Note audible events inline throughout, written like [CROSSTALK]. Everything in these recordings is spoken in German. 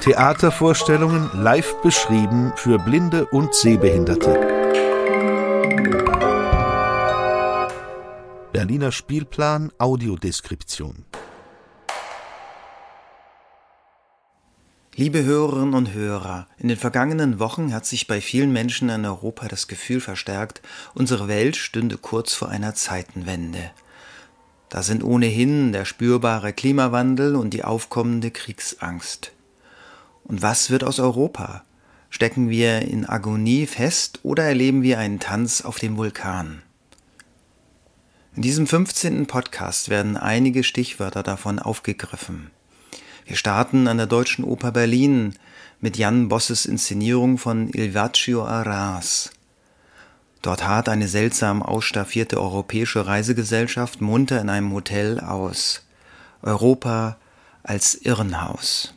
Theatervorstellungen live beschrieben für Blinde und Sehbehinderte. Berliner Spielplan Audiodeskription. Liebe Hörerinnen und Hörer, in den vergangenen Wochen hat sich bei vielen Menschen in Europa das Gefühl verstärkt, unsere Welt stünde kurz vor einer Zeitenwende. Da sind ohnehin der spürbare Klimawandel und die aufkommende Kriegsangst. Und was wird aus Europa? Stecken wir in Agonie fest oder erleben wir einen Tanz auf dem Vulkan? In diesem 15. Podcast werden einige Stichwörter davon aufgegriffen. Wir starten an der Deutschen Oper Berlin mit Jan Bosses Inszenierung von Il Vaccio Arras. Dort hart eine seltsam ausstaffierte europäische Reisegesellschaft munter in einem Hotel aus. Europa als Irrenhaus.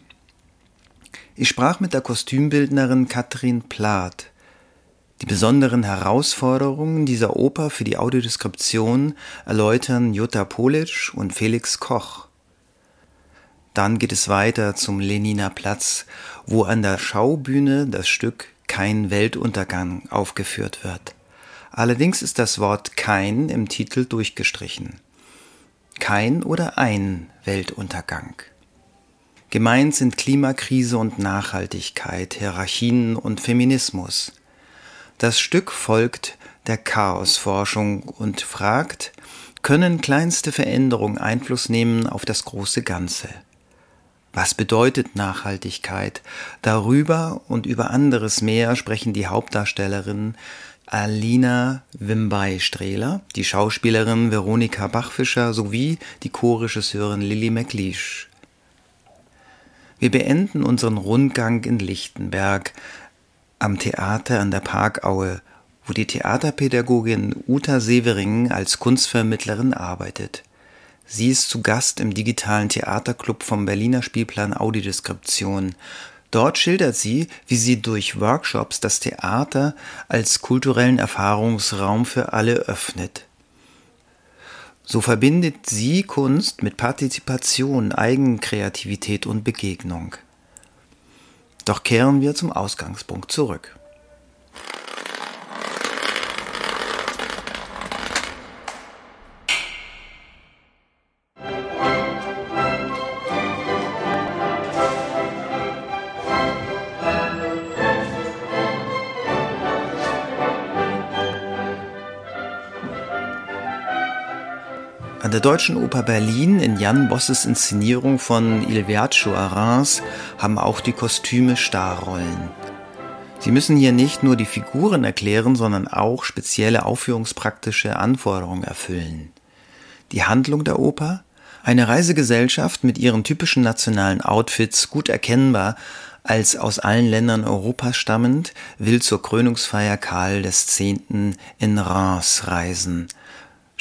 Ich sprach mit der Kostümbildnerin Katrin Plath. Die besonderen Herausforderungen dieser Oper für die Audiodeskription erläutern Jutta Polic und Felix Koch. Dann geht es weiter zum Leniner Platz, wo an der Schaubühne das Stück Kein Weltuntergang aufgeführt wird. Allerdings ist das Wort kein im Titel durchgestrichen. Kein oder ein Weltuntergang. Gemeint sind Klimakrise und Nachhaltigkeit, Hierarchien und Feminismus. Das Stück folgt der Chaosforschung und fragt, können kleinste Veränderungen Einfluss nehmen auf das große Ganze? Was bedeutet Nachhaltigkeit? Darüber und über anderes mehr sprechen die Hauptdarstellerinnen Alina Wimbay-Strehler, die Schauspielerin Veronika Bachfischer sowie die Co-Regisseurin Lilly McLeish. Wir beenden unseren Rundgang in Lichtenberg am Theater an der Parkaue, wo die Theaterpädagogin Uta Severing als Kunstvermittlerin arbeitet. Sie ist zu Gast im digitalen Theaterclub vom Berliner Spielplan Audiodeskription. Dort schildert sie, wie sie durch Workshops das Theater als kulturellen Erfahrungsraum für alle öffnet. So verbindet sie Kunst mit Partizipation, Eigenkreativität und Begegnung. Doch kehren wir zum Ausgangspunkt zurück. Der Deutschen Oper Berlin in Jan Bosses Inszenierung von Il Viaggio a Reims haben auch die Kostüme Starrollen. Sie müssen hier nicht nur die Figuren erklären, sondern auch spezielle aufführungspraktische Anforderungen erfüllen. Die Handlung der Oper? Eine Reisegesellschaft mit ihren typischen nationalen Outfits, gut erkennbar als aus allen Ländern Europas stammend, will zur Krönungsfeier Karl X. in Reims reisen –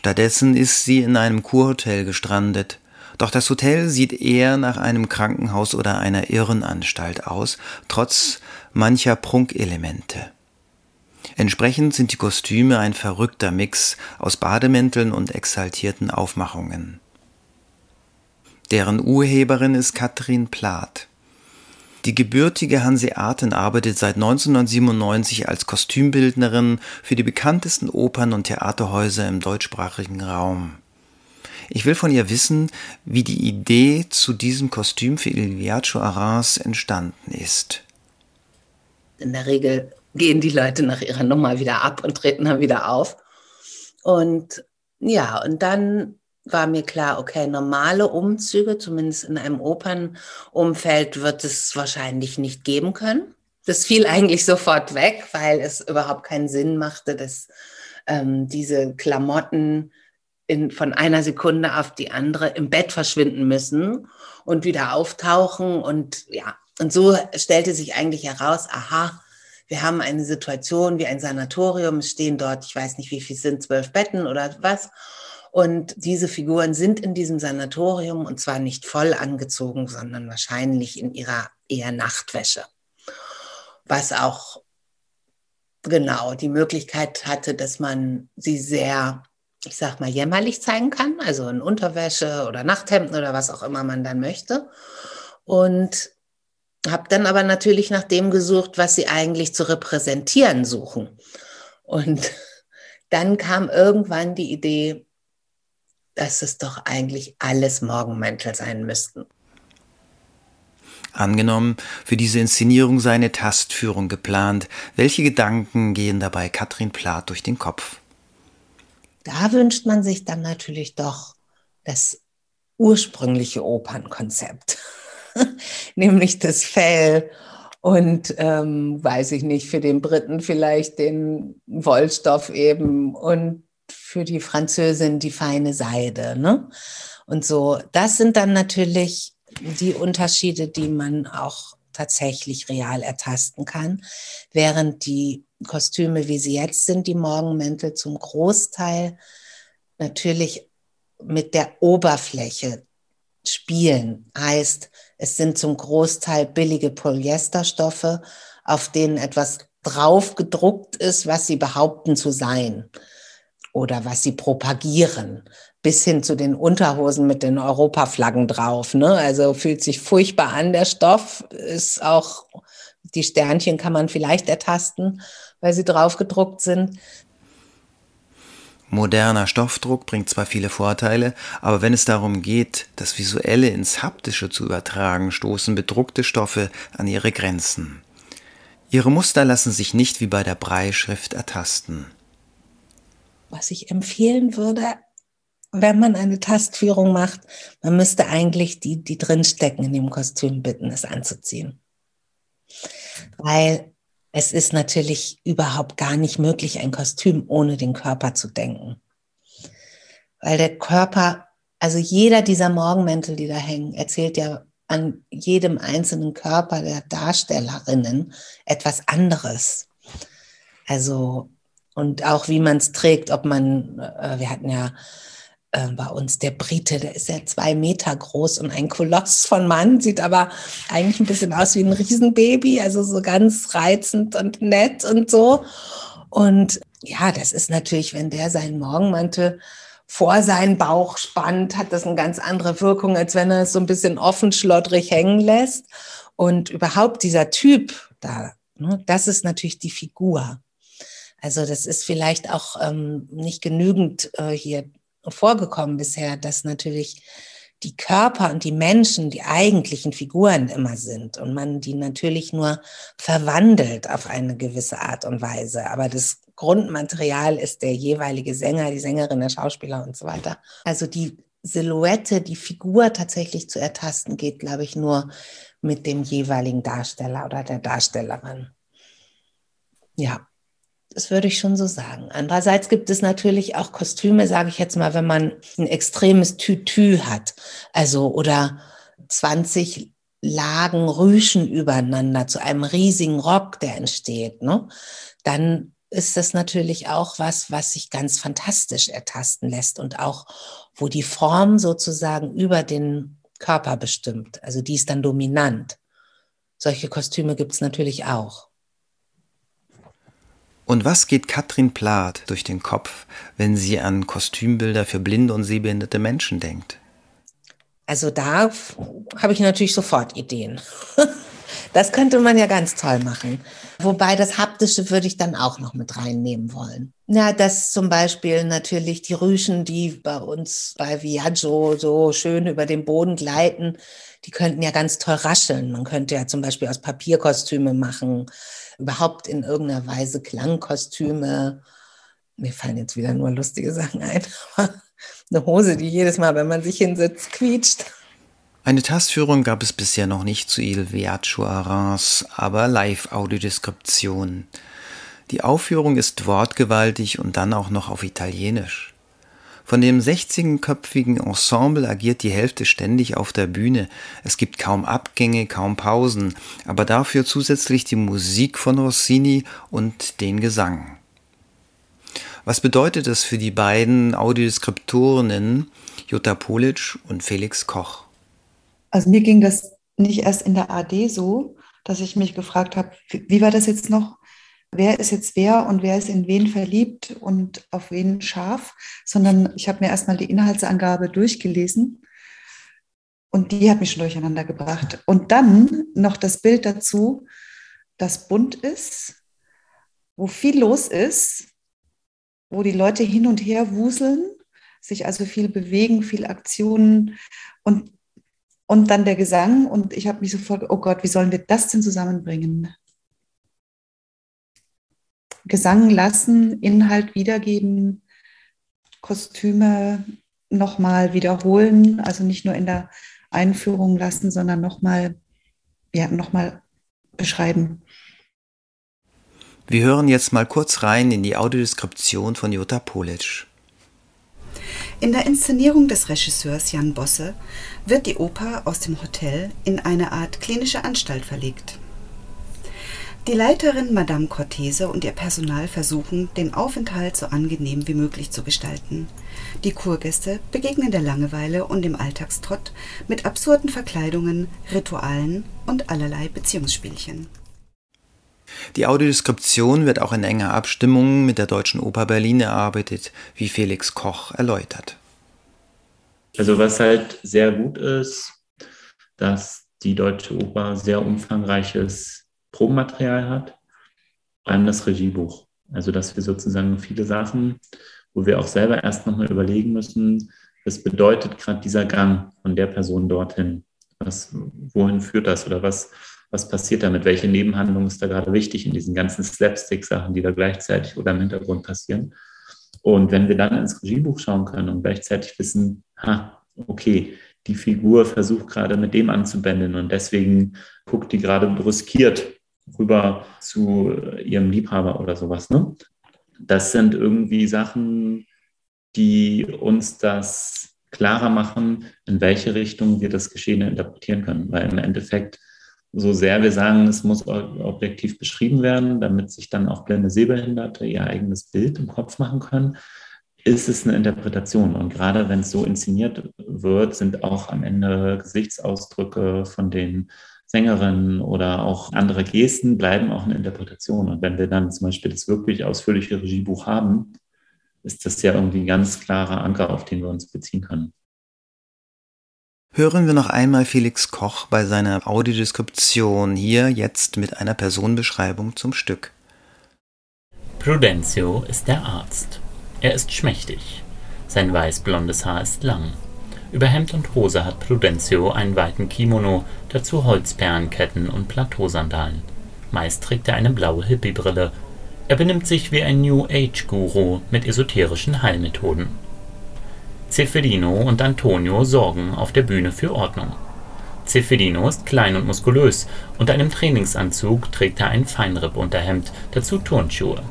Stattdessen ist sie in einem Kurhotel gestrandet. Doch das Hotel sieht eher nach einem Krankenhaus oder einer Irrenanstalt aus, trotz mancher Prunkelemente. Entsprechend sind die Kostüme ein verrückter Mix aus Bademänteln und exaltierten Aufmachungen. Deren Urheberin ist Katrin Plath. Die gebürtige Hanseatin arbeitet seit 1997 als Kostümbildnerin für die bekanntesten Opern und Theaterhäuser im deutschsprachigen Raum. Ich will von ihr wissen, wie die Idee zu diesem Kostüm für Il Viaggio Arras entstanden ist. In der Regel gehen die Leute nach ihrer Nummer wieder ab und treten dann wieder auf. Und ja, und dann war mir klar, okay, normale Umzüge, zumindest in einem Opernumfeld, wird es wahrscheinlich nicht geben können. Das fiel [LAUGHS] eigentlich sofort weg, weil es überhaupt keinen Sinn machte, dass ähm, diese Klamotten in, von einer Sekunde auf die andere im Bett verschwinden müssen und wieder auftauchen. Und ja, und so stellte sich eigentlich heraus, aha, wir haben eine Situation wie ein Sanatorium, es stehen dort, ich weiß nicht, wie viel sind, zwölf Betten oder was. Und diese Figuren sind in diesem Sanatorium und zwar nicht voll angezogen, sondern wahrscheinlich in ihrer eher Nachtwäsche. Was auch genau die Möglichkeit hatte, dass man sie sehr ich sag mal, jämmerlich zeigen kann, also in Unterwäsche oder Nachthemden oder was auch immer man dann möchte. Und habe dann aber natürlich nach dem gesucht, was sie eigentlich zu repräsentieren suchen. Und dann kam irgendwann die Idee, dass es doch eigentlich alles Morgenmäntel sein müssten. Angenommen, für diese Inszenierung sei eine Tastführung geplant. Welche Gedanken gehen dabei Katrin Plath durch den Kopf? Da wünscht man sich dann natürlich doch das ursprüngliche Opernkonzept, [LAUGHS] nämlich das Fell und ähm, weiß ich nicht, für den Briten vielleicht den Wollstoff eben und für die Französin die feine Seide. Ne? Und so, das sind dann natürlich die Unterschiede, die man auch tatsächlich real ertasten kann, während die Kostüme, wie sie jetzt sind, die Morgenmäntel zum Großteil natürlich mit der Oberfläche spielen. Heißt, es sind zum Großteil billige Polyesterstoffe, auf denen etwas drauf gedruckt ist, was sie behaupten zu sein oder was sie propagieren bis hin zu den Unterhosen mit den Europaflaggen drauf. Ne? Also fühlt sich furchtbar an, der Stoff ist auch, die Sternchen kann man vielleicht ertasten, weil sie drauf gedruckt sind. Moderner Stoffdruck bringt zwar viele Vorteile, aber wenn es darum geht, das Visuelle ins Haptische zu übertragen, stoßen bedruckte Stoffe an ihre Grenzen. Ihre Muster lassen sich nicht wie bei der Breischrift ertasten. Was ich empfehlen würde, wenn man eine Tastführung macht, man müsste eigentlich die, die drinstecken in dem Kostüm bitten, es anzuziehen. Weil es ist natürlich überhaupt gar nicht möglich, ein Kostüm ohne den Körper zu denken. Weil der Körper, also jeder dieser Morgenmäntel, die da hängen, erzählt ja an jedem einzelnen Körper der Darstellerinnen etwas anderes. Also, und auch wie man es trägt, ob man, äh, wir hatten ja äh, bei uns der Brite, der ist ja zwei Meter groß und ein Koloss von Mann, sieht aber eigentlich ein bisschen aus wie ein Riesenbaby, also so ganz reizend und nett und so. Und ja, das ist natürlich, wenn der seinen Morgenmantel vor seinen Bauch spannt, hat das eine ganz andere Wirkung, als wenn er es so ein bisschen offen schlottrig hängen lässt. Und überhaupt dieser Typ da, ne, das ist natürlich die Figur. Also das ist vielleicht auch ähm, nicht genügend äh, hier vorgekommen bisher, dass natürlich die Körper und die Menschen die eigentlichen Figuren immer sind und man die natürlich nur verwandelt auf eine gewisse Art und Weise. Aber das Grundmaterial ist der jeweilige Sänger, die Sängerin, der Schauspieler und so weiter. Also die Silhouette, die Figur tatsächlich zu ertasten, geht, glaube ich, nur mit dem jeweiligen Darsteller oder der Darstellerin. Ja. Das würde ich schon so sagen. Andererseits gibt es natürlich auch Kostüme, sage ich jetzt mal, wenn man ein extremes Tütü hat, also oder 20 Lagen Rüschen übereinander zu einem riesigen Rock, der entsteht, ne? dann ist das natürlich auch was, was sich ganz fantastisch ertasten lässt und auch, wo die Form sozusagen über den Körper bestimmt. Also die ist dann dominant. Solche Kostüme gibt es natürlich auch. Und was geht Katrin Plath durch den Kopf, wenn sie an Kostümbilder für blinde und sehbehinderte Menschen denkt? Also da habe ich natürlich sofort Ideen. [LAUGHS] Das könnte man ja ganz toll machen. Wobei das Haptische würde ich dann auch noch mit reinnehmen wollen. Ja, dass zum Beispiel natürlich die Rüschen, die bei uns bei Viaggio so schön über den Boden gleiten, die könnten ja ganz toll rascheln. Man könnte ja zum Beispiel aus Papierkostüme machen überhaupt in irgendeiner Weise Klangkostüme. Mir fallen jetzt wieder nur lustige Sachen ein. Eine Hose, die jedes Mal, wenn man sich hinsetzt, quietscht. Eine Tastführung gab es bisher noch nicht zu Il Viaggio Arras, aber Live-Audiodeskription. Die Aufführung ist wortgewaltig und dann auch noch auf Italienisch. Von dem 16-köpfigen Ensemble agiert die Hälfte ständig auf der Bühne. Es gibt kaum Abgänge, kaum Pausen, aber dafür zusätzlich die Musik von Rossini und den Gesang. Was bedeutet das für die beiden Audioskriptorinnen Jutta Polic und Felix Koch? Also mir ging das nicht erst in der AD so, dass ich mich gefragt habe, wie war das jetzt noch? Wer ist jetzt wer und wer ist in wen verliebt und auf wen scharf, sondern ich habe mir erstmal die Inhaltsangabe durchgelesen und die hat mich schon durcheinander gebracht. Und dann noch das Bild dazu, das bunt ist, wo viel los ist, wo die Leute hin und her wuseln, sich also viel bewegen, viel Aktionen und, und dann der Gesang. Und ich habe mich sofort, oh Gott, wie sollen wir das denn zusammenbringen? Gesang lassen, Inhalt wiedergeben, Kostüme nochmal wiederholen, also nicht nur in der Einführung lassen, sondern nochmal ja, noch beschreiben. Wir hören jetzt mal kurz rein in die Audiodeskription von Jutta Polic. In der Inszenierung des Regisseurs Jan Bosse wird die Oper aus dem Hotel in eine Art klinische Anstalt verlegt. Die Leiterin Madame Cortese und ihr Personal versuchen, den Aufenthalt so angenehm wie möglich zu gestalten. Die Kurgäste begegnen der Langeweile und dem Alltagstrott mit absurden Verkleidungen, Ritualen und allerlei Beziehungsspielchen. Die Audiodeskription wird auch in enger Abstimmung mit der Deutschen Oper Berlin erarbeitet, wie Felix Koch erläutert. Also was halt sehr gut ist, dass die Deutsche Oper sehr umfangreiches Probenmaterial hat, allem das Regiebuch. Also dass wir sozusagen viele Sachen, wo wir auch selber erst nochmal überlegen müssen, was bedeutet gerade dieser Gang von der Person dorthin? Was, wohin führt das oder was, was passiert damit? Welche Nebenhandlung ist da gerade wichtig in diesen ganzen Slapstick-Sachen, die da gleichzeitig oder im Hintergrund passieren? Und wenn wir dann ins Regiebuch schauen können und gleichzeitig wissen, ha, okay, die Figur versucht gerade mit dem anzubändeln und deswegen guckt die gerade brüskiert rüber zu ihrem Liebhaber oder sowas. Ne? Das sind irgendwie Sachen, die uns das klarer machen, in welche Richtung wir das Geschehene interpretieren können. Weil im Endeffekt, so sehr wir sagen, es muss objektiv beschrieben werden, damit sich dann auch blinde Sehbehinderte ihr eigenes Bild im Kopf machen können, ist es eine Interpretation. Und gerade wenn es so inszeniert wird, sind auch am Ende Gesichtsausdrücke von den Sängerinnen oder auch andere Gesten bleiben auch eine Interpretation. Und wenn wir dann zum Beispiel das wirklich ausführliche Regiebuch haben, ist das ja irgendwie ein ganz klarer Anker, auf den wir uns beziehen können. Hören wir noch einmal Felix Koch bei seiner Audiodeskription hier jetzt mit einer Personenbeschreibung zum Stück. Prudenzio ist der Arzt. Er ist schmächtig. Sein weißblondes Haar ist lang. Über Hemd und Hose hat Prudenzio einen weiten Kimono, dazu Holzperlenketten und Plateausandalen. Meist trägt er eine blaue Hippiebrille. Er benimmt sich wie ein New-Age-Guru mit esoterischen Heilmethoden. Ceferino und Antonio sorgen auf der Bühne für Ordnung. Ceferino ist klein und muskulös, unter einem Trainingsanzug trägt er ein Feinripp-Unterhemd, dazu Turnschuhe.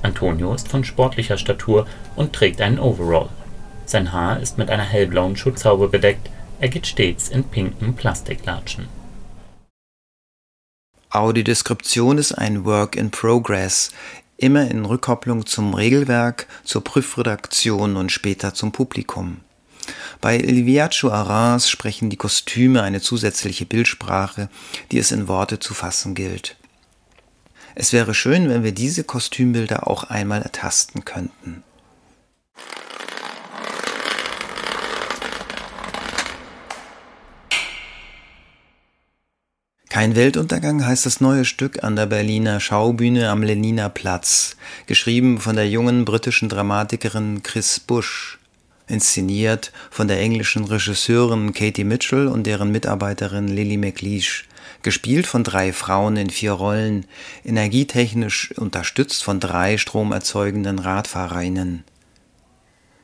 Antonio ist von sportlicher Statur und trägt einen Overall. Sein Haar ist mit einer hellblauen Schutzhaube bedeckt, er geht stets in pinken Plastiklatschen. Audiodeskription ist ein Work in Progress, immer in Rückkopplung zum Regelwerk, zur Prüfredaktion und später zum Publikum. Bei Liviaccio Arras sprechen die Kostüme eine zusätzliche Bildsprache, die es in Worte zu fassen gilt. Es wäre schön, wenn wir diese Kostümbilder auch einmal ertasten könnten. Kein Weltuntergang heißt das neue Stück an der Berliner Schaubühne am Leniner Platz, geschrieben von der jungen britischen Dramatikerin Chris Bush, inszeniert von der englischen Regisseurin Katie Mitchell und deren Mitarbeiterin Lily McLeish, gespielt von drei Frauen in vier Rollen, energietechnisch unterstützt von drei stromerzeugenden Radfahrerinnen.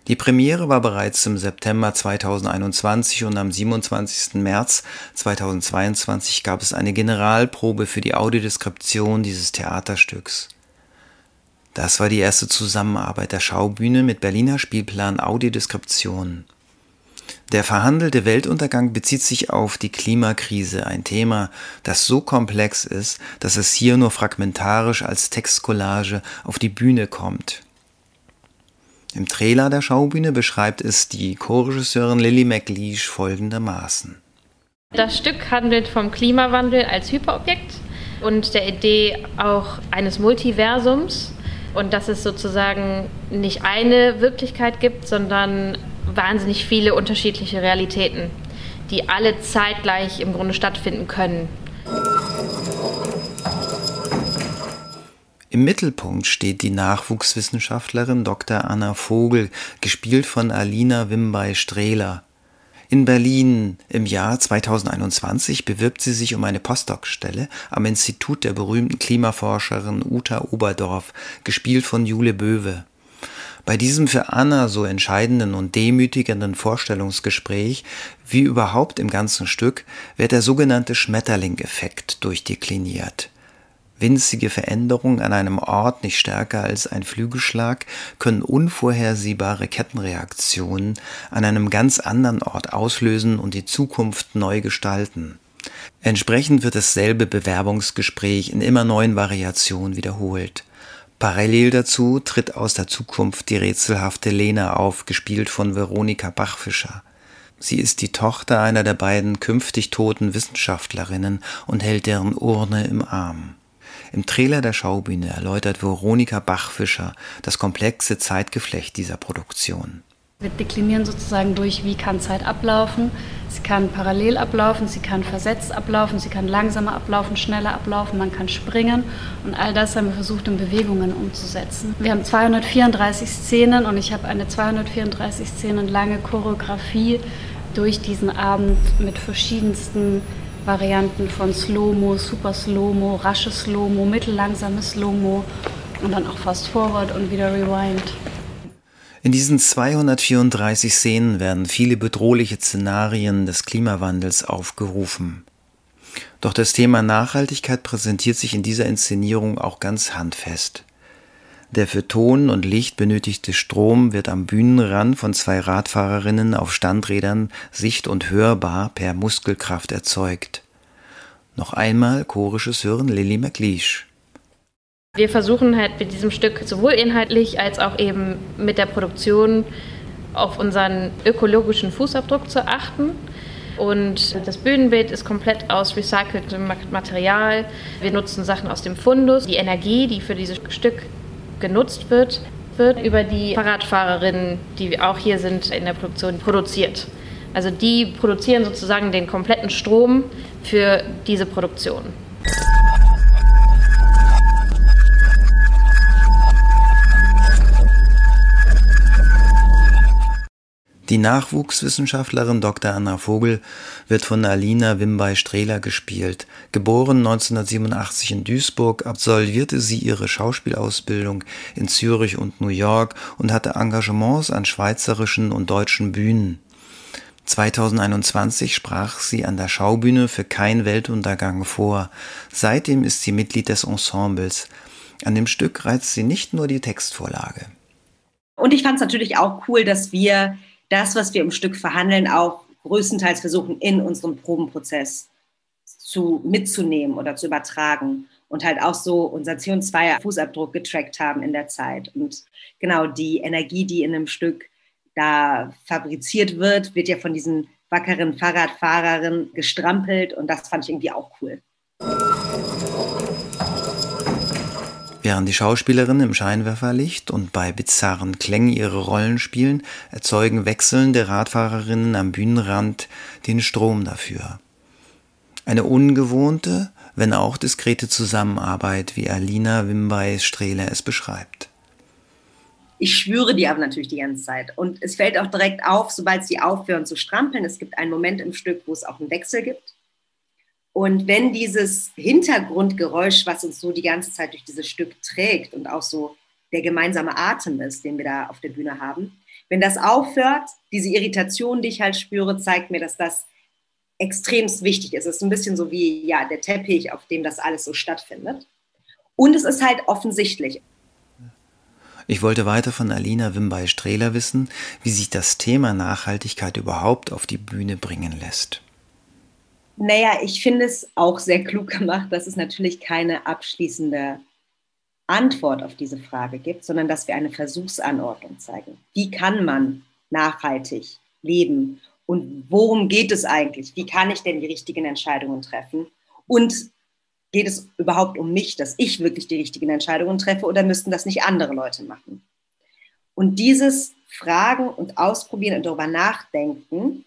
Die Premiere war bereits im September 2021 und am 27. März 2022 gab es eine Generalprobe für die Audiodeskription dieses Theaterstücks. Das war die erste Zusammenarbeit der Schaubühne mit Berliner Spielplan Audiodeskription. Der verhandelte Weltuntergang bezieht sich auf die Klimakrise, ein Thema, das so komplex ist, dass es hier nur fragmentarisch als Textcollage auf die Bühne kommt. Im Trailer der Schaubühne beschreibt es die Co-Regisseurin Lily McLeish folgendermaßen. Das Stück handelt vom Klimawandel als Hyperobjekt. und der Idee auch eines Multiversums und dass es sozusagen nicht eine Wirklichkeit gibt, sondern wahnsinnig viele unterschiedliche Realitäten, die alle zeitgleich im Grunde stattfinden können. Im Mittelpunkt steht die Nachwuchswissenschaftlerin Dr. Anna Vogel, gespielt von Alina Wimbay-Strehler. In Berlin im Jahr 2021 bewirbt sie sich um eine Postdoc-Stelle am Institut der berühmten Klimaforscherin Uta Oberdorf, gespielt von Jule Böwe. Bei diesem für Anna so entscheidenden und demütigenden Vorstellungsgespräch, wie überhaupt im ganzen Stück, wird der sogenannte Schmetterling-Effekt durchdekliniert. Winzige Veränderungen an einem Ort nicht stärker als ein Flügelschlag können unvorhersehbare Kettenreaktionen an einem ganz anderen Ort auslösen und die Zukunft neu gestalten. Entsprechend wird dasselbe Bewerbungsgespräch in immer neuen Variationen wiederholt. Parallel dazu tritt aus der Zukunft die rätselhafte Lena auf, gespielt von Veronika Bachfischer. Sie ist die Tochter einer der beiden künftig toten Wissenschaftlerinnen und hält deren Urne im Arm. Im Trailer der Schaubühne erläutert Veronika Bachfischer das komplexe Zeitgeflecht dieser Produktion. Wir deklinieren sozusagen durch, wie kann Zeit ablaufen. Sie kann parallel ablaufen, sie kann versetzt ablaufen, sie kann langsamer ablaufen, schneller ablaufen, man kann springen. Und all das haben wir versucht, in Bewegungen umzusetzen. Wir haben 234 Szenen und ich habe eine 234 Szenen lange Choreografie durch diesen Abend mit verschiedensten Varianten von Slow-Mo, Super Slow-Mo, rasche Slow-Mo, mittellangsames Slow-Mo und dann auch Fast Forward und wieder Rewind. In diesen 234 Szenen werden viele bedrohliche Szenarien des Klimawandels aufgerufen. Doch das Thema Nachhaltigkeit präsentiert sich in dieser Inszenierung auch ganz handfest. Der für Ton und Licht benötigte Strom wird am Bühnenrand von zwei Radfahrerinnen auf Standrädern sicht- und hörbar per Muskelkraft erzeugt. Noch einmal chorisches Hören Lily McLeish. Wir versuchen halt mit diesem Stück sowohl inhaltlich als auch eben mit der Produktion auf unseren ökologischen Fußabdruck zu achten. Und das Bühnenbild ist komplett aus recyceltem Material. Wir nutzen Sachen aus dem Fundus. Die Energie, die für dieses Stück genutzt wird, wird über die Fahrradfahrerinnen, die auch hier sind in der Produktion, produziert. Also die produzieren sozusagen den kompletten Strom für diese Produktion. Die Nachwuchswissenschaftlerin Dr. Anna Vogel wird von Alina Wimbay-Strehler gespielt. Geboren 1987 in Duisburg, absolvierte sie ihre Schauspielausbildung in Zürich und New York und hatte Engagements an schweizerischen und deutschen Bühnen. 2021 sprach sie an der Schaubühne für Kein Weltuntergang vor. Seitdem ist sie Mitglied des Ensembles. An dem Stück reizt sie nicht nur die Textvorlage. Und ich fand es natürlich auch cool, dass wir das, was wir im Stück verhandeln, auch größtenteils versuchen, in unserem Probenprozess zu, mitzunehmen oder zu übertragen und halt auch so unser CO2-Fußabdruck getrackt haben in der Zeit. Und genau die Energie, die in einem Stück da fabriziert wird, wird ja von diesen wackeren Fahrradfahrerinnen gestrampelt und das fand ich irgendwie auch cool. Während die Schauspielerinnen im Scheinwerferlicht und bei bizarren Klängen ihre Rollen spielen, erzeugen wechselnde Radfahrerinnen am Bühnenrand den Strom dafür. Eine ungewohnte, wenn auch diskrete Zusammenarbeit, wie Alina Wimbay-Strehle es beschreibt. Ich schwöre die aber natürlich die ganze Zeit. Und es fällt auch direkt auf, sobald sie aufhören zu strampeln. Es gibt einen Moment im Stück, wo es auch einen Wechsel gibt. Und wenn dieses Hintergrundgeräusch, was uns so die ganze Zeit durch dieses Stück trägt und auch so der gemeinsame Atem ist, den wir da auf der Bühne haben, wenn das aufhört, diese Irritation, die ich halt spüre, zeigt mir, dass das extremst wichtig ist. Es ist ein bisschen so wie ja, der Teppich, auf dem das alles so stattfindet. Und es ist halt offensichtlich. Ich wollte weiter von Alina Wimbay-Strehler wissen, wie sich das Thema Nachhaltigkeit überhaupt auf die Bühne bringen lässt. Naja, ich finde es auch sehr klug gemacht, dass es natürlich keine abschließende Antwort auf diese Frage gibt, sondern dass wir eine Versuchsanordnung zeigen. Wie kann man nachhaltig leben und worum geht es eigentlich? Wie kann ich denn die richtigen Entscheidungen treffen? Und geht es überhaupt um mich, dass ich wirklich die richtigen Entscheidungen treffe oder müssten das nicht andere Leute machen? Und dieses Fragen und Ausprobieren und darüber nachdenken,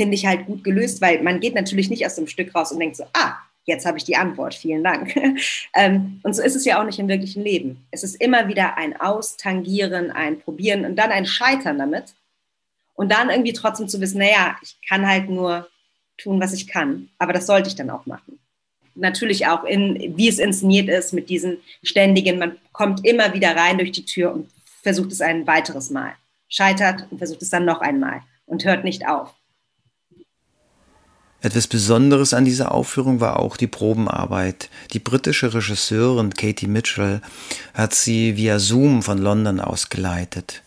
finde ich halt gut gelöst, weil man geht natürlich nicht aus dem Stück raus und denkt so, ah, jetzt habe ich die Antwort, vielen Dank. [LAUGHS] ähm, und so ist es ja auch nicht im wirklichen Leben. Es ist immer wieder ein Austangieren, ein Probieren und dann ein Scheitern damit. Und dann irgendwie trotzdem zu wissen, naja, ich kann halt nur tun, was ich kann, aber das sollte ich dann auch machen. Natürlich auch in, wie es inszeniert ist, mit diesen ständigen, man kommt immer wieder rein durch die Tür und versucht es ein weiteres Mal, scheitert und versucht es dann noch einmal und hört nicht auf. Etwas Besonderes an dieser Aufführung war auch die Probenarbeit. Die britische Regisseurin Katie Mitchell hat sie via Zoom von London aus geleitet.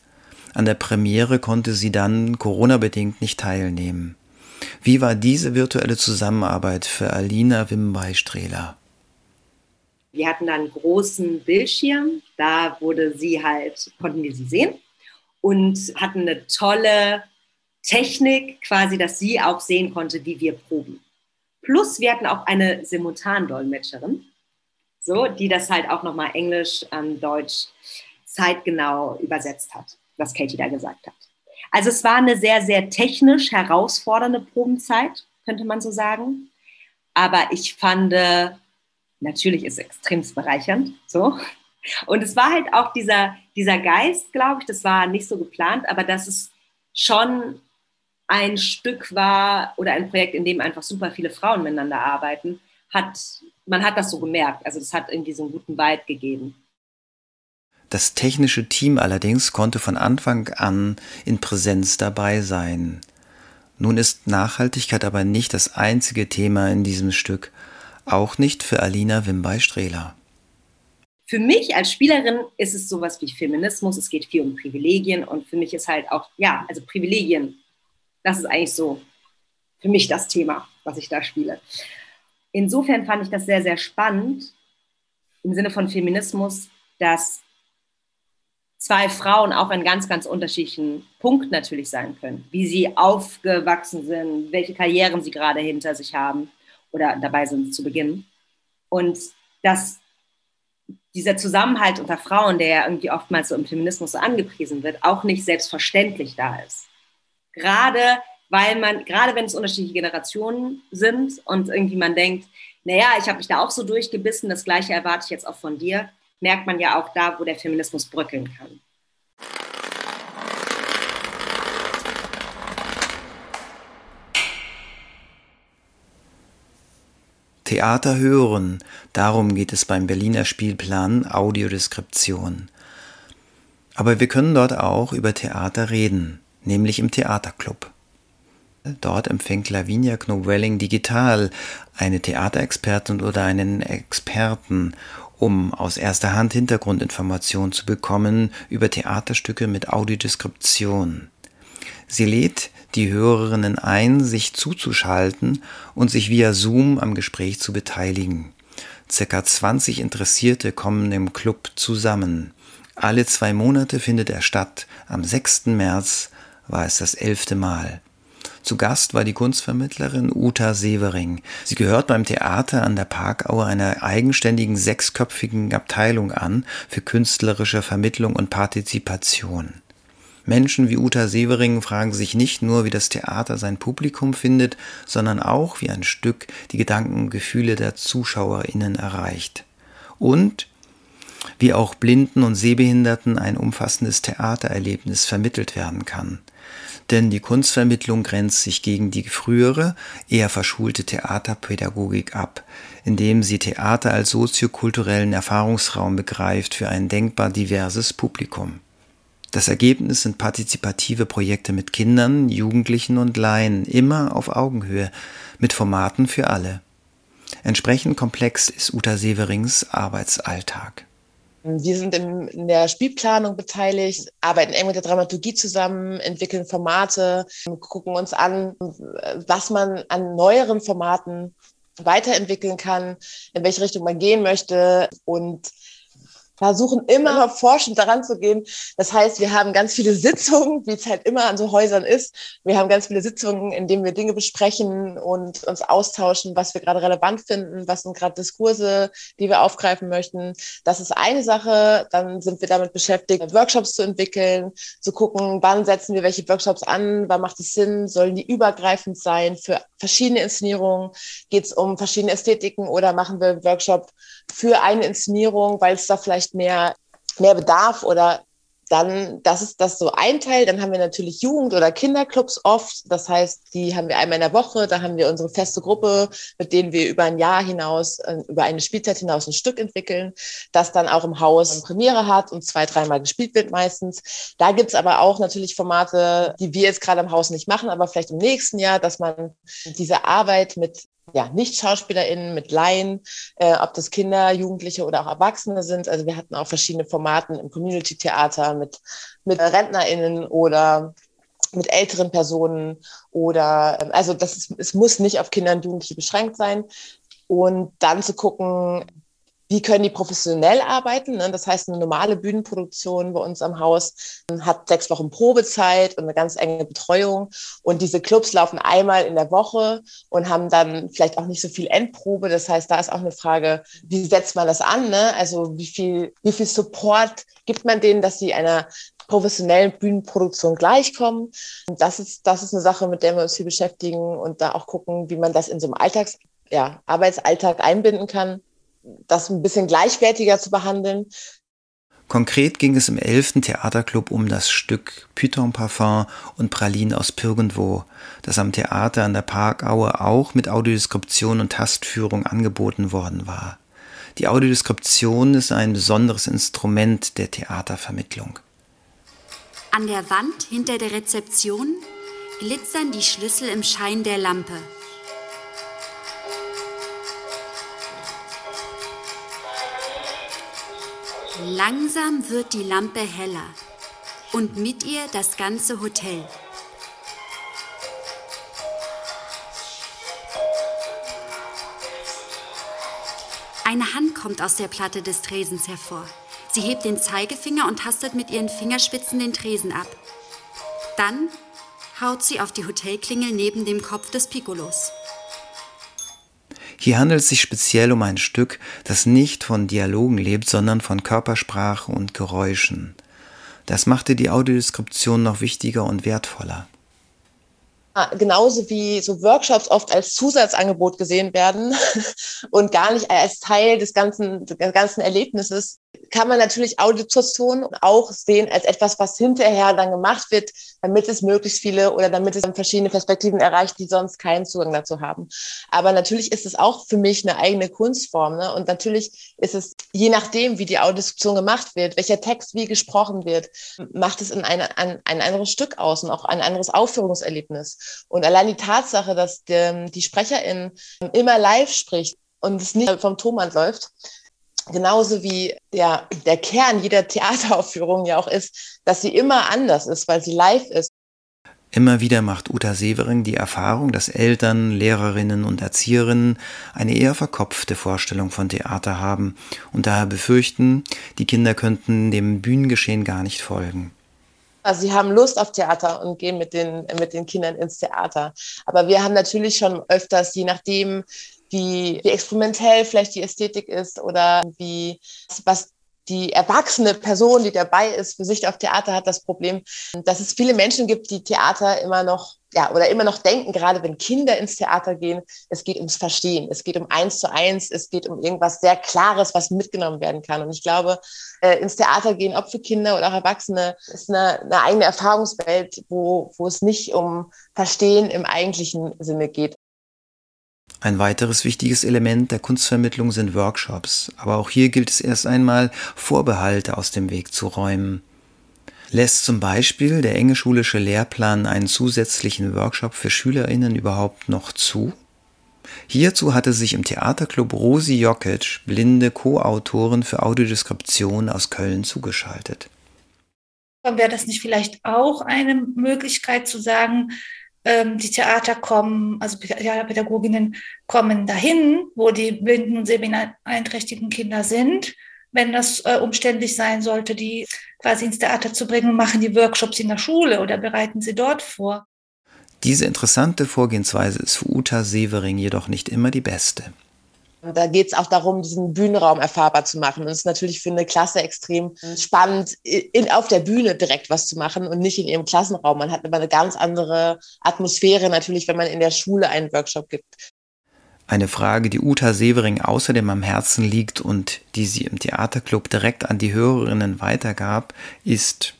An der Premiere konnte sie dann Corona-bedingt nicht teilnehmen. Wie war diese virtuelle Zusammenarbeit für Alina Wimby-Strehler? Wir hatten dann einen großen Bildschirm, da wurde sie halt, konnten wir sie sehen und hatten eine tolle Technik quasi, dass sie auch sehen konnte, wie wir proben. Plus wir hatten auch eine Simultandolmetscherin, so, die das halt auch nochmal Englisch, ähm, Deutsch zeitgenau übersetzt hat, was Katie da gesagt hat. Also es war eine sehr, sehr technisch herausfordernde Probenzeit, könnte man so sagen. Aber ich fand, natürlich ist es extrem bereichernd, so. Und es war halt auch dieser, dieser Geist, glaube ich, das war nicht so geplant, aber dass es schon ein Stück war oder ein Projekt, in dem einfach super viele Frauen miteinander arbeiten, hat, man hat das so gemerkt. Also das hat irgendwie so einen guten Vibe gegeben. Das technische Team allerdings konnte von Anfang an in Präsenz dabei sein. Nun ist Nachhaltigkeit aber nicht das einzige Thema in diesem Stück, auch nicht für Alina Wimbay-Strehler. Für mich als Spielerin ist es sowas wie Feminismus, es geht viel um Privilegien und für mich ist halt auch, ja, also Privilegien das ist eigentlich so für mich das Thema, was ich da spiele. Insofern fand ich das sehr, sehr spannend im Sinne von Feminismus, dass zwei Frauen auch in ganz, ganz unterschiedlichen Punkten natürlich sein können. Wie sie aufgewachsen sind, welche Karrieren sie gerade hinter sich haben oder dabei sind zu beginnen. Und dass dieser Zusammenhalt unter Frauen, der ja irgendwie oftmals so im Feminismus so angepriesen wird, auch nicht selbstverständlich da ist gerade weil man, gerade wenn es unterschiedliche Generationen sind und irgendwie man denkt, naja, ich habe mich da auch so durchgebissen, das gleiche erwarte ich jetzt auch von dir, merkt man ja auch da, wo der Feminismus bröckeln kann. Theater hören, darum geht es beim Berliner Spielplan Audiodeskription. Aber wir können dort auch über Theater reden nämlich im Theaterclub. Dort empfängt Lavinia Knobwelling digital eine Theaterexpertin oder einen Experten, um aus erster Hand Hintergrundinformationen zu bekommen über Theaterstücke mit Audiodeskription. Sie lädt die Hörerinnen ein, sich zuzuschalten und sich via Zoom am Gespräch zu beteiligen. Circa 20 Interessierte kommen im Club zusammen. Alle zwei Monate findet er statt, am 6. März war es das elfte Mal. Zu Gast war die Kunstvermittlerin Uta Severing. Sie gehört beim Theater an der Parkaue einer eigenständigen sechsköpfigen Abteilung an für künstlerische Vermittlung und Partizipation. Menschen wie Uta Severing fragen sich nicht nur, wie das Theater sein Publikum findet, sondern auch, wie ein Stück die Gedanken und Gefühle der ZuschauerInnen erreicht. Und wie auch Blinden und Sehbehinderten ein umfassendes Theatererlebnis vermittelt werden kann denn die Kunstvermittlung grenzt sich gegen die frühere, eher verschulte Theaterpädagogik ab, indem sie Theater als soziokulturellen Erfahrungsraum begreift für ein denkbar diverses Publikum. Das Ergebnis sind partizipative Projekte mit Kindern, Jugendlichen und Laien, immer auf Augenhöhe, mit Formaten für alle. Entsprechend komplex ist Uta Severings Arbeitsalltag. Wir sind in, in, der Spielplanung beteiligt, arbeiten eng mit der Dramaturgie zusammen, entwickeln Formate, gucken uns an, was man an neueren Formaten weiterentwickeln kann, in welche Richtung man gehen möchte. Und versuchen immer forschend daran zu gehen. Das heißt, wir haben ganz viele Sitzungen, wie es halt immer an so Häusern ist. Wir haben ganz viele Sitzungen, in denen wir Dinge besprechen und uns austauschen, was wir gerade relevant finden, was sind gerade Diskurse, die wir aufgreifen möchten. Das ist eine Sache. Dann sind wir damit beschäftigt, Workshops zu entwickeln, zu gucken, wann setzen wir welche Workshops an, wann macht es Sinn, sollen die übergreifend sein für verschiedene Inszenierungen, geht es um verschiedene Ästhetiken oder machen wir einen Workshop für eine Inszenierung, weil es da vielleicht mehr, mehr Bedarf oder dann, das ist das so ein Teil. Dann haben wir natürlich Jugend- oder Kinderclubs oft. Das heißt, die haben wir einmal in der Woche. Da haben wir unsere feste Gruppe, mit denen wir über ein Jahr hinaus, äh, über eine Spielzeit hinaus ein Stück entwickeln, das dann auch im Haus Premiere hat und zwei, dreimal gespielt wird meistens. Da gibt's aber auch natürlich Formate, die wir jetzt gerade im Haus nicht machen, aber vielleicht im nächsten Jahr, dass man diese Arbeit mit ja, Nicht-SchauspielerInnen, mit Laien, äh, ob das Kinder, Jugendliche oder auch Erwachsene sind. Also wir hatten auch verschiedene Formaten im Community-Theater mit, mit RentnerInnen oder mit älteren Personen oder ähm, also das ist, es muss nicht auf Kinder und Jugendliche beschränkt sein. Und dann zu gucken, wie können die professionell arbeiten. Ne? Das heißt, eine normale Bühnenproduktion bei uns am Haus hat sechs Wochen Probezeit und eine ganz enge Betreuung. Und diese Clubs laufen einmal in der Woche und haben dann vielleicht auch nicht so viel Endprobe. Das heißt, da ist auch eine Frage, wie setzt man das an? Ne? Also wie viel, wie viel Support gibt man denen, dass sie einer professionellen Bühnenproduktion gleichkommen. Das ist, das ist eine Sache, mit der wir uns viel beschäftigen und da auch gucken, wie man das in so einem Alltags, ja, Arbeitsalltag einbinden kann das ein bisschen gleichwertiger zu behandeln. Konkret ging es im 11. Theaterclub um das Stück Python Parfum und Praline aus Pirgendwo, das am Theater an der Parkaue auch mit Audiodeskription und Tastführung angeboten worden war. Die Audiodeskription ist ein besonderes Instrument der Theatervermittlung. An der Wand hinter der Rezeption glitzern die Schlüssel im Schein der Lampe. Langsam wird die Lampe heller und mit ihr das ganze Hotel. Eine Hand kommt aus der Platte des Tresens hervor. Sie hebt den Zeigefinger und tastet mit ihren Fingerspitzen den Tresen ab. Dann haut sie auf die Hotelklingel neben dem Kopf des Piccolos. Hier handelt es sich speziell um ein Stück, das nicht von Dialogen lebt, sondern von Körpersprache und Geräuschen. Das machte die Audiodeskription noch wichtiger und wertvoller. Genauso wie so Workshops oft als Zusatzangebot gesehen werden [LAUGHS] und gar nicht als Teil des ganzen, des ganzen Erlebnisses, kann man natürlich Audiodeskription auch sehen als etwas, was hinterher dann gemacht wird, damit es möglichst viele oder damit es verschiedene Perspektiven erreicht, die sonst keinen Zugang dazu haben. Aber natürlich ist es auch für mich eine eigene Kunstform. Ne? Und natürlich ist es, je nachdem, wie die Audiodeskription gemacht wird, welcher Text wie gesprochen wird, macht es in eine, ein, ein anderes Stück aus und auch ein anderes Aufführungserlebnis. Und allein die Tatsache, dass die, die Sprecherin immer live spricht und es nicht vom Tonband läuft, genauso wie der, der Kern jeder Theateraufführung ja auch ist, dass sie immer anders ist, weil sie live ist. Immer wieder macht Uta Severing die Erfahrung, dass Eltern, Lehrerinnen und Erzieherinnen eine eher verkopfte Vorstellung von Theater haben und daher befürchten, die Kinder könnten dem Bühnengeschehen gar nicht folgen. Also sie haben Lust auf Theater und gehen mit den, mit den Kindern ins Theater. Aber wir haben natürlich schon öfters, je nachdem, wie, wie experimentell vielleicht die Ästhetik ist oder wie, was die erwachsene Person, die dabei ist, für sich auf Theater hat, das Problem, dass es viele Menschen gibt, die Theater immer noch, ja, oder immer noch denken, gerade wenn Kinder ins Theater gehen, es geht ums Verstehen, es geht um eins zu eins, es geht um irgendwas sehr Klares, was mitgenommen werden kann. Und ich glaube, äh, ins Theater gehen, ob für Kinder oder auch Erwachsene, ist eine, eine eigene Erfahrungswelt, wo, wo es nicht um Verstehen im eigentlichen Sinne geht. Ein weiteres wichtiges Element der Kunstvermittlung sind Workshops, aber auch hier gilt es erst einmal, Vorbehalte aus dem Weg zu räumen. Lässt zum Beispiel der enge schulische Lehrplan einen zusätzlichen Workshop für Schülerinnen überhaupt noch zu? Hierzu hatte sich im Theaterclub Rosi Jokic, blinde Co-Autorin für Audiodeskription aus Köln, zugeschaltet. Wäre das nicht vielleicht auch eine Möglichkeit zu sagen, ähm, die Theater kommen, also Theaterpädagoginnen kommen dahin, wo die blinden und sehbeeinträchtigten Kinder sind wenn das äh, umständlich sein sollte, die quasi ins Theater zu bringen, machen die Workshops in der Schule oder bereiten sie dort vor. Diese interessante Vorgehensweise ist für Uta Severing jedoch nicht immer die beste. Da geht es auch darum, diesen Bühnenraum erfahrbar zu machen. Und es ist natürlich für eine Klasse extrem spannend, in, auf der Bühne direkt was zu machen und nicht in ihrem Klassenraum. Man hat immer eine ganz andere Atmosphäre natürlich, wenn man in der Schule einen Workshop gibt. Eine Frage, die Uta Severing außerdem am Herzen liegt und die sie im Theaterclub direkt an die Hörerinnen weitergab, ist,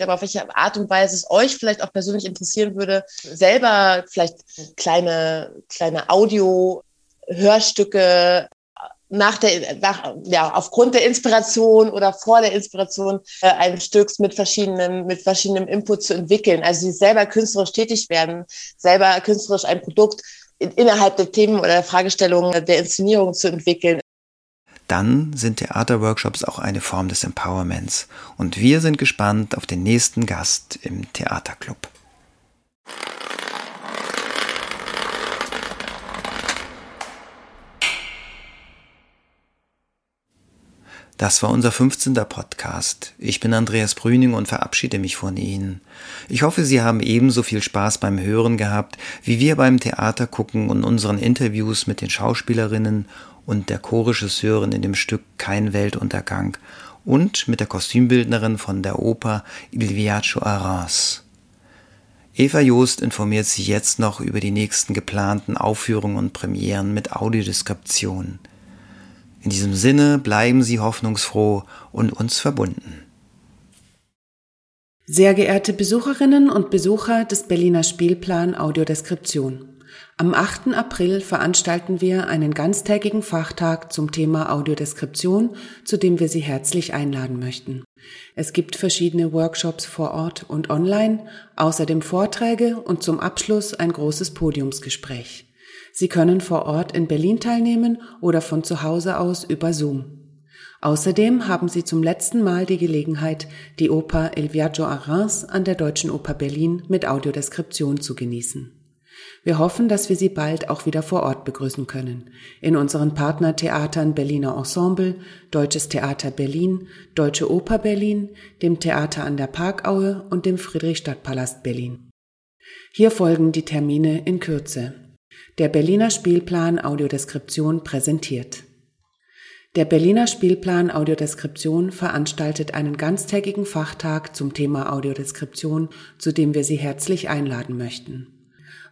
aber auf welche Art und Weise es euch vielleicht auch persönlich interessieren würde, selber vielleicht kleine, kleine Audio-Hörstücke nach der, nach, ja, aufgrund der Inspiration oder vor der Inspiration äh, eines Stücks mit verschiedenen, mit verschiedenem Input zu entwickeln. Also sie selber künstlerisch tätig werden, selber künstlerisch ein Produkt in, innerhalb der Themen oder der Fragestellungen der Inszenierung zu entwickeln dann sind Theaterworkshops auch eine Form des Empowerments. Und wir sind gespannt auf den nächsten Gast im Theaterclub. Das war unser 15. Podcast. Ich bin Andreas Brüning und verabschiede mich von Ihnen. Ich hoffe, Sie haben ebenso viel Spaß beim Hören gehabt, wie wir beim Theater gucken und unseren Interviews mit den Schauspielerinnen und der Chorregisseurin in dem Stück Kein Weltuntergang und mit der Kostümbildnerin von der Oper Il Viaggio a. Eva Joost informiert sich jetzt noch über die nächsten geplanten Aufführungen und Premieren mit Audiodeskription. In diesem Sinne bleiben Sie hoffnungsfroh und uns verbunden. Sehr geehrte Besucherinnen und Besucher des Berliner Spielplan Audiodeskription. Am 8. April veranstalten wir einen ganztägigen Fachtag zum Thema Audiodeskription, zu dem wir Sie herzlich einladen möchten. Es gibt verschiedene Workshops vor Ort und online, außerdem Vorträge und zum Abschluss ein großes Podiumsgespräch. Sie können vor Ort in Berlin teilnehmen oder von zu Hause aus über Zoom. Außerdem haben Sie zum letzten Mal die Gelegenheit, die Oper El Viaggio a Reims an der Deutschen Oper Berlin mit Audiodeskription zu genießen. Wir hoffen, dass wir Sie bald auch wieder vor Ort begrüßen können. In unseren Partnertheatern Berliner Ensemble, Deutsches Theater Berlin, Deutsche Oper Berlin, dem Theater an der Parkaue und dem Friedrichstadtpalast Berlin. Hier folgen die Termine in Kürze. Der Berliner Spielplan Audiodeskription präsentiert. Der Berliner Spielplan Audiodeskription veranstaltet einen ganztägigen Fachtag zum Thema Audiodeskription, zu dem wir Sie herzlich einladen möchten.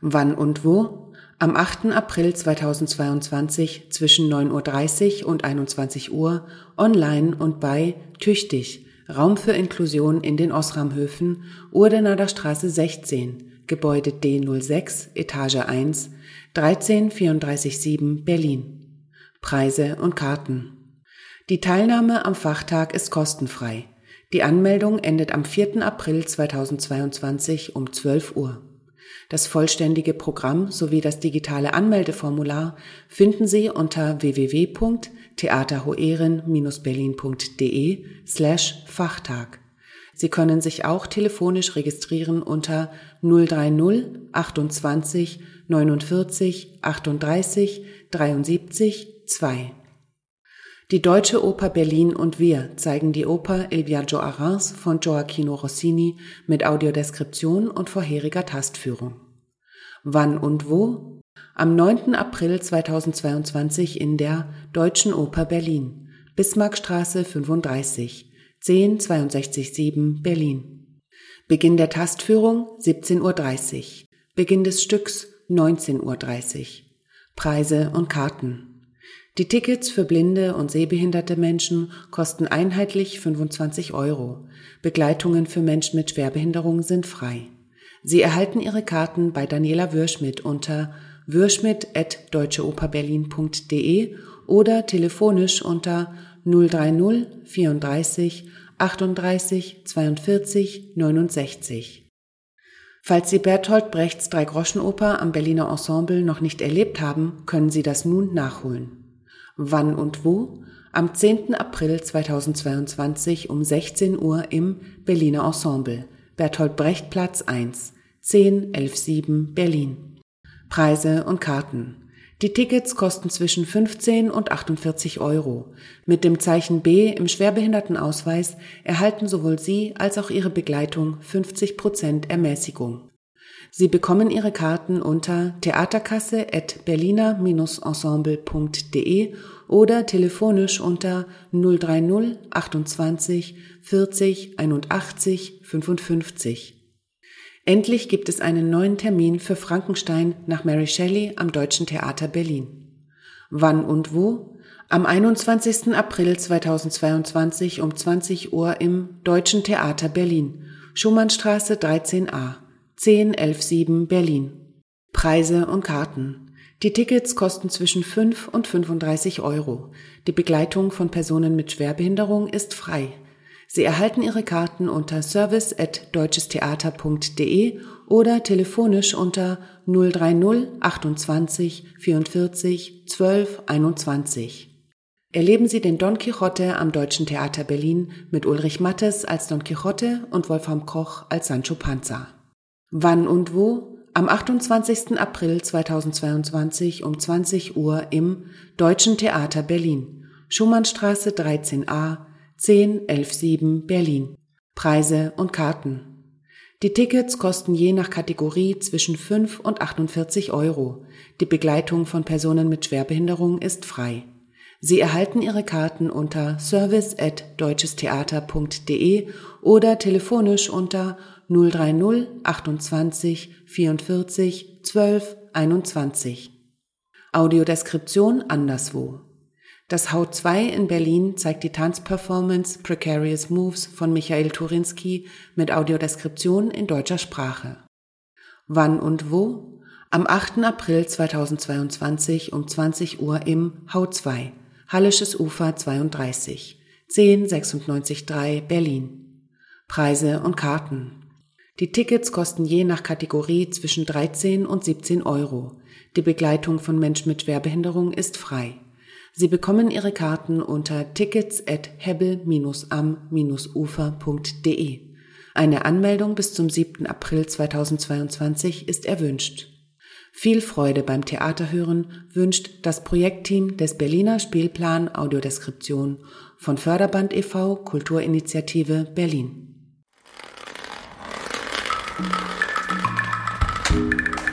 Wann und wo? Am 8. April 2022 zwischen 9.30 Uhr und 21 Uhr online und bei Tüchtig, Raum für Inklusion in den Osramhöfen, Urdenader Straße 16, Gebäude D06, Etage 1, 13437 Berlin. Preise und Karten. Die Teilnahme am Fachtag ist kostenfrei. Die Anmeldung endet am 4. April 2022 um 12 Uhr. Das vollständige Programm sowie das digitale Anmeldeformular finden Sie unter www.theaterhoeren-berlin.de slash Fachtag. Sie können sich auch telefonisch registrieren unter 030 28 49 38 73 2. Die Deutsche Oper Berlin und wir zeigen die Oper Il Viaggio a von Gioacchino Rossini mit Audiodeskription und vorheriger Tastführung. Wann und wo? Am 9. April 2022 in der Deutschen Oper Berlin, Bismarckstraße 35, 10627 Berlin. Beginn der Tastführung 17.30 Uhr. Beginn des Stücks 19.30 Uhr. Preise und Karten. Die Tickets für blinde und sehbehinderte Menschen kosten einheitlich 25 Euro. Begleitungen für Menschen mit Schwerbehinderung sind frei. Sie erhalten Ihre Karten bei Daniela Würschmidt unter würschmidt.deutscheoperberlin.de oder telefonisch unter 030 34 38 42 69. Falls Sie Bertolt Brechts Dreigroschenoper am Berliner Ensemble noch nicht erlebt haben, können Sie das nun nachholen. Wann und wo? Am 10. April 2022 um 16 Uhr im Berliner Ensemble, Bertolt Brecht Platz 1, 10 11 7 Berlin. Preise und Karten. Die Tickets kosten zwischen 15 und 48 Euro. Mit dem Zeichen B im Schwerbehindertenausweis erhalten sowohl Sie als auch Ihre Begleitung 50 Prozent Ermäßigung. Sie bekommen Ihre Karten unter theaterkasse.berliner-ensemble.de oder telefonisch unter 030 28 40 81 55. Endlich gibt es einen neuen Termin für Frankenstein nach Mary Shelley am Deutschen Theater Berlin. Wann und wo? Am 21. April 2022 um 20 Uhr im Deutschen Theater Berlin, Schumannstraße 13a, 10117 Berlin. Preise und Karten. Die Tickets kosten zwischen 5 und 35 Euro. Die Begleitung von Personen mit Schwerbehinderung ist frei. Sie erhalten Ihre Karten unter service@deutschestheater.de oder telefonisch unter 030 28 44 12 21. Erleben Sie den Don Quixote am Deutschen Theater Berlin mit Ulrich Mattes als Don Quixote und Wolfram Koch als Sancho Panza. Wann und wo? Am 28. April 2022 um 20 Uhr im Deutschen Theater Berlin, Schumannstraße 13a, 10117 Berlin. Preise und Karten. Die Tickets kosten je nach Kategorie zwischen 5 und 48 Euro. Die Begleitung von Personen mit Schwerbehinderung ist frei. Sie erhalten Ihre Karten unter service@deutschestheater.de oder telefonisch unter 030 28 44 12 21. Audiodeskription anderswo. Das Haut 2 in Berlin zeigt die Tanzperformance Precarious Moves von Michael Turinski mit Audiodeskription in deutscher Sprache. Wann und wo? Am 8. April 2022 um 20 Uhr im Haut 2, Hallisches Ufer 32, 10963 Berlin. Preise und Karten. Die Tickets kosten je nach Kategorie zwischen 13 und 17 Euro. Die Begleitung von Menschen mit Schwerbehinderung ist frei. Sie bekommen Ihre Karten unter tickets at hebel-am-ufer.de. Eine Anmeldung bis zum 7. April 2022 ist erwünscht. Viel Freude beim Theaterhören wünscht das Projektteam des Berliner Spielplan Audiodeskription von Förderband e.V. Kulturinitiative Berlin.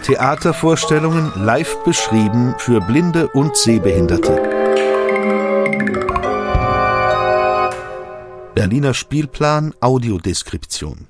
Theatervorstellungen live beschrieben für Blinde und Sehbehinderte. Berliner Spielplan Audiodeskription